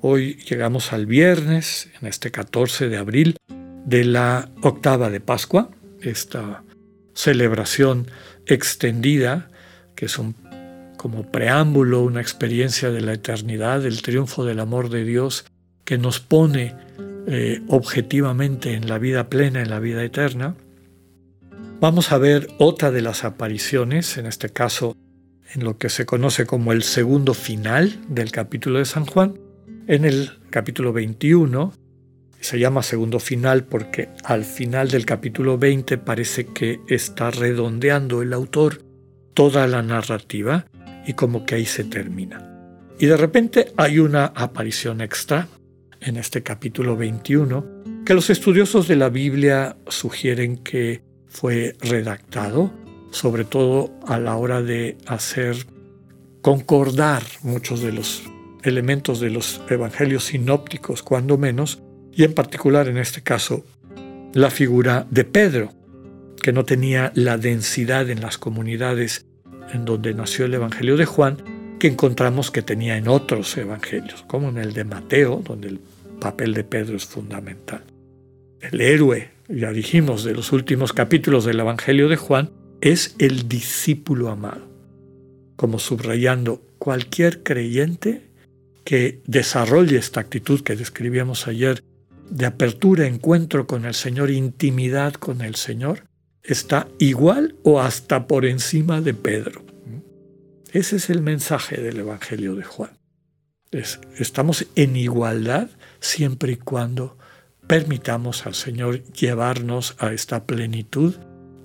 Hoy llegamos al viernes, en este 14 de abril, de la octava de Pascua, esta celebración extendida, que es un como preámbulo, una experiencia de la eternidad, del triunfo del amor de Dios que nos pone eh, objetivamente en la vida plena, en la vida eterna. Vamos a ver otra de las apariciones, en este caso en lo que se conoce como el segundo final del capítulo de San Juan, en el capítulo 21, se llama segundo final porque al final del capítulo 20 parece que está redondeando el autor toda la narrativa y como que ahí se termina. Y de repente hay una aparición extra en este capítulo 21 que los estudiosos de la Biblia sugieren que fue redactado, sobre todo a la hora de hacer concordar muchos de los elementos de los evangelios sinópticos, cuando menos, y en particular en este caso la figura de Pedro, que no tenía la densidad en las comunidades en donde nació el Evangelio de Juan, que encontramos que tenía en otros evangelios, como en el de Mateo, donde el papel de Pedro es fundamental. El héroe, ya dijimos, de los últimos capítulos del Evangelio de Juan, es el discípulo amado, como subrayando cualquier creyente que desarrolle esta actitud que describíamos ayer de apertura, encuentro con el Señor, intimidad con el Señor, está igual o hasta por encima de Pedro. Ese es el mensaje del Evangelio de Juan. estamos en igualdad siempre y cuando permitamos al Señor llevarnos a esta plenitud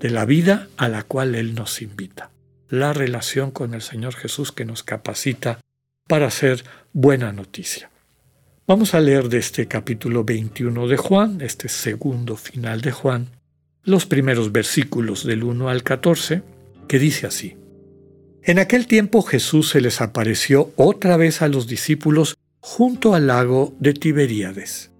de la vida a la cual Él nos invita. La relación con el Señor Jesús que nos capacita para hacer buena noticia. Vamos a leer de este capítulo 21 de Juan, este segundo final de Juan, los primeros versículos del 1 al 14, que dice así. En aquel tiempo Jesús se les apareció otra vez a los discípulos junto al lago de Tiberíades.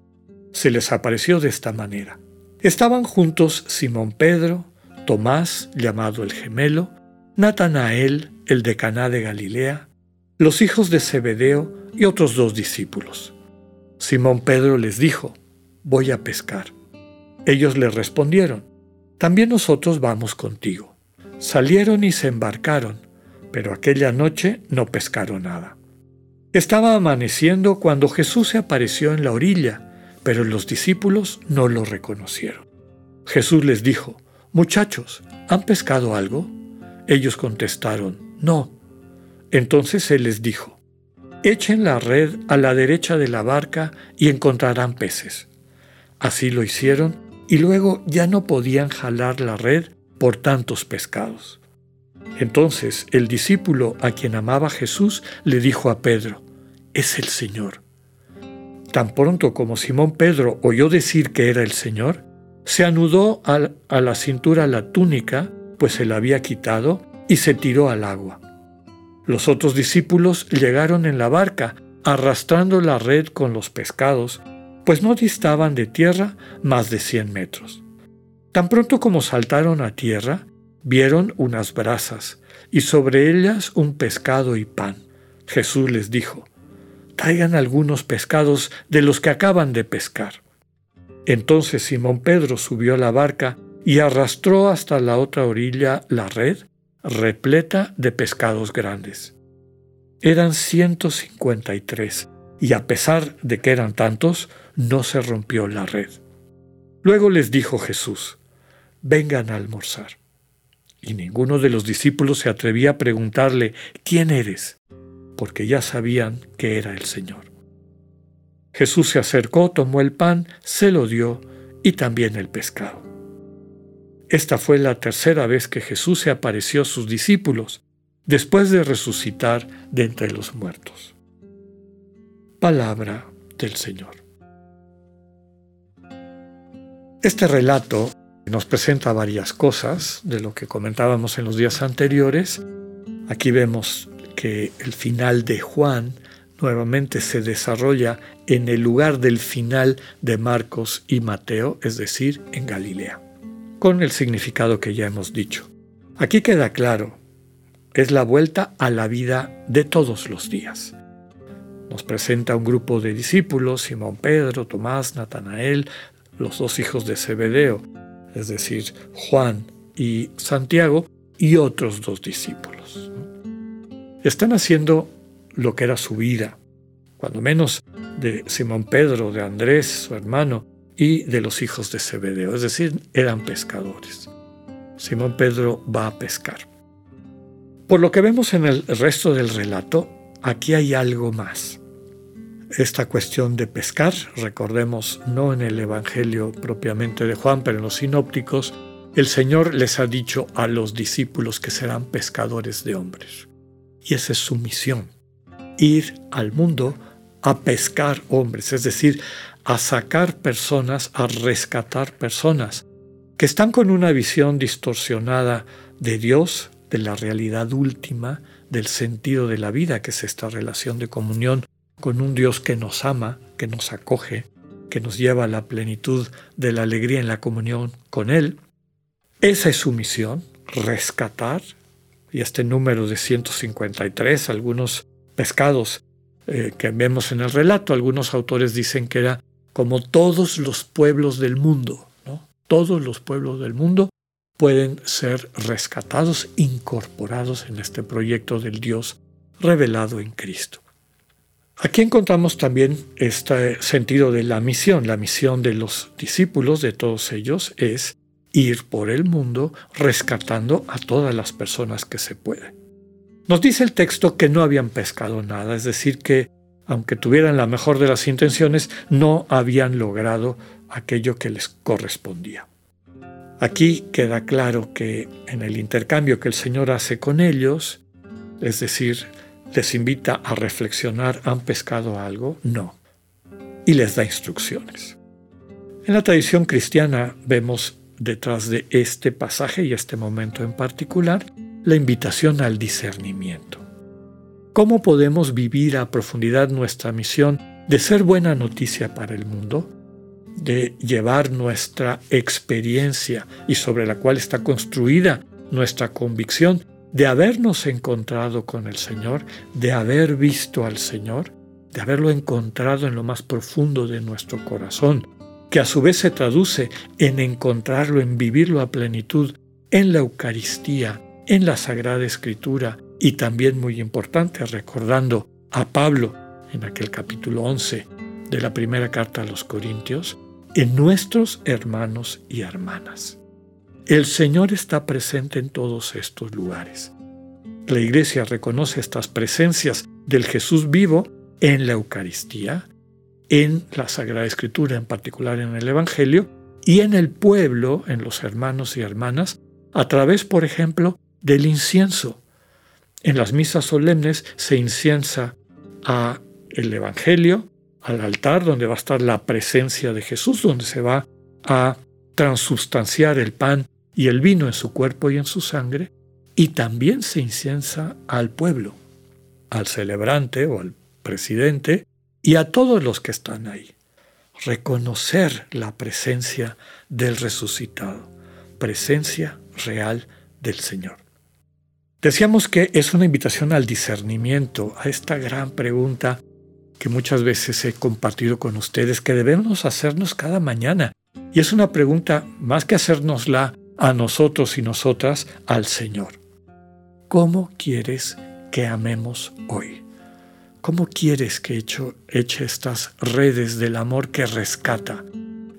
Se les apareció de esta manera. Estaban juntos Simón Pedro, Tomás, llamado el gemelo, Natanael, el de Caná de Galilea, los hijos de Zebedeo y otros dos discípulos. Simón Pedro les dijo, voy a pescar. Ellos le respondieron, también nosotros vamos contigo. Salieron y se embarcaron, pero aquella noche no pescaron nada. Estaba amaneciendo cuando Jesús se apareció en la orilla, pero los discípulos no lo reconocieron. Jesús les dijo, Muchachos, ¿han pescado algo? Ellos contestaron, No. Entonces Él les dijo, Echen la red a la derecha de la barca y encontrarán peces. Así lo hicieron y luego ya no podían jalar la red por tantos pescados. Entonces el discípulo a quien amaba Jesús le dijo a Pedro, es el Señor. Tan pronto como Simón Pedro oyó decir que era el Señor, se anudó a la cintura la túnica, pues se la había quitado, y se tiró al agua. Los otros discípulos llegaron en la barca, arrastrando la red con los pescados, pues no distaban de tierra más de cien metros. Tan pronto como saltaron a tierra, vieron unas brasas, y sobre ellas un pescado y pan. Jesús les dijo, Traigan algunos pescados de los que acaban de pescar. Entonces Simón Pedro subió a la barca y arrastró hasta la otra orilla la red repleta de pescados grandes. Eran 153 y a pesar de que eran tantos, no se rompió la red. Luego les dijo Jesús, vengan a almorzar. Y ninguno de los discípulos se atrevía a preguntarle, ¿quién eres? porque ya sabían que era el Señor. Jesús se acercó, tomó el pan, se lo dio y también el pescado. Esta fue la tercera vez que Jesús se apareció a sus discípulos después de resucitar de entre los muertos. Palabra del Señor. Este relato nos presenta varias cosas de lo que comentábamos en los días anteriores. Aquí vemos que el final de Juan nuevamente se desarrolla en el lugar del final de Marcos y Mateo, es decir, en Galilea, con el significado que ya hemos dicho. Aquí queda claro, es la vuelta a la vida de todos los días. Nos presenta un grupo de discípulos, Simón Pedro, Tomás, Natanael, los dos hijos de Zebedeo, es decir, Juan y Santiago, y otros dos discípulos. Están haciendo lo que era su vida, cuando menos de Simón Pedro, de Andrés, su hermano, y de los hijos de Zebedeo, es decir, eran pescadores. Simón Pedro va a pescar. Por lo que vemos en el resto del relato, aquí hay algo más. Esta cuestión de pescar, recordemos, no en el Evangelio propiamente de Juan, pero en los sinópticos, el Señor les ha dicho a los discípulos que serán pescadores de hombres. Y esa es su misión, ir al mundo a pescar hombres, es decir, a sacar personas, a rescatar personas que están con una visión distorsionada de Dios, de la realidad última, del sentido de la vida, que es esta relación de comunión con un Dios que nos ama, que nos acoge, que nos lleva a la plenitud de la alegría en la comunión con Él. Esa es su misión, rescatar, y este número de 153, algunos pescados eh, que vemos en el relato. Algunos autores dicen que era como todos los pueblos del mundo. Todos los pueblos del mundo pueden ser rescatados, incorporados en este proyecto del Dios revelado en Cristo. Aquí encontramos también este sentido de la misión. La misión de los discípulos, de todos ellos, es ir por el mundo rescatando a todas las personas que se pueden. Nos dice el texto que no habían pescado nada, es decir, que aunque tuvieran la mejor de las intenciones, no habían logrado aquello que les correspondía. Aquí queda claro que en el intercambio que el Señor hace con ellos, es decir, les invita a reflexionar, ¿han pescado algo? No. Y les da instrucciones. En la tradición cristiana vemos detrás de este pasaje y este momento en particular la invitación al discernimiento. ¿Cómo podemos vivir a profundidad nuestra misión de ser buena noticia para el mundo? De llevar nuestra experiencia y sobre la cual está construida nuestra convicción de habernos encontrado con el Señor, de haber visto al Señor, de haberlo encontrado en lo más profundo de nuestro corazón, que a su vez se traduce en encontrarlo, en vivirlo a plenitud en la Eucaristía, en la Sagrada Escritura y también muy importante recordando a Pablo en aquel capítulo 11 de la primera carta a los Corintios, en nuestros hermanos y hermanas. El Señor está presente en todos estos lugares. La Iglesia reconoce estas presencias del Jesús vivo en la Eucaristía, en la Sagrada Escritura, en particular en el Evangelio, y en el pueblo, en los hermanos y hermanas, a través, por ejemplo, del incienso. En las misas solemnes se inciensa a el Evangelio, al altar donde va a estar la presencia de Jesús, donde se va a transustanciar el pan y el vino en su cuerpo y en su sangre, y también se inciensa al pueblo, al celebrante o al presidente y a todos los que están ahí. Reconocer la presencia del resucitado, presencia real del Señor. Decíamos que es una invitación al discernimiento, a esta gran pregunta que muchas veces he compartido con ustedes, que debemos hacernos cada mañana. Y es una pregunta, más que hacernosla a nosotros y nosotras, al Señor. ¿Cómo quieres que amemos hoy? ¿Cómo quieres que echo, eche estas redes del amor que rescata,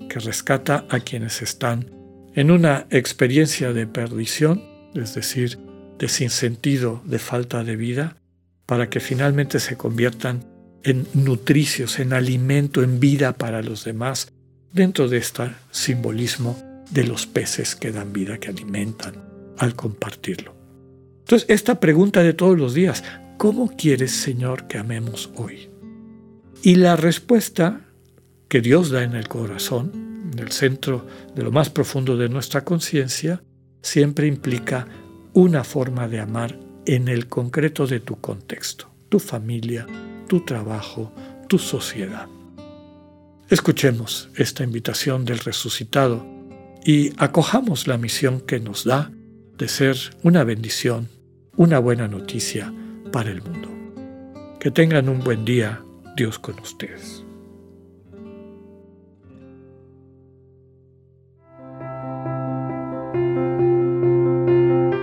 que rescata a quienes están en una experiencia de perdición, es decir, de sinsentido, de falta de vida, para que finalmente se conviertan en nutricios, en alimento, en vida para los demás, dentro de este simbolismo de los peces que dan vida, que alimentan al compartirlo. Entonces, esta pregunta de todos los días, ¿cómo quieres, Señor, que amemos hoy? Y la respuesta que Dios da en el corazón en el centro de lo más profundo de nuestra conciencia, siempre implica una forma de amar en el concreto de tu contexto, tu familia, tu trabajo, tu sociedad. Escuchemos esta invitación del resucitado y acojamos la misión que nos da de ser una bendición, una buena noticia para el mundo. Que tengan un buen día, Dios con ustedes.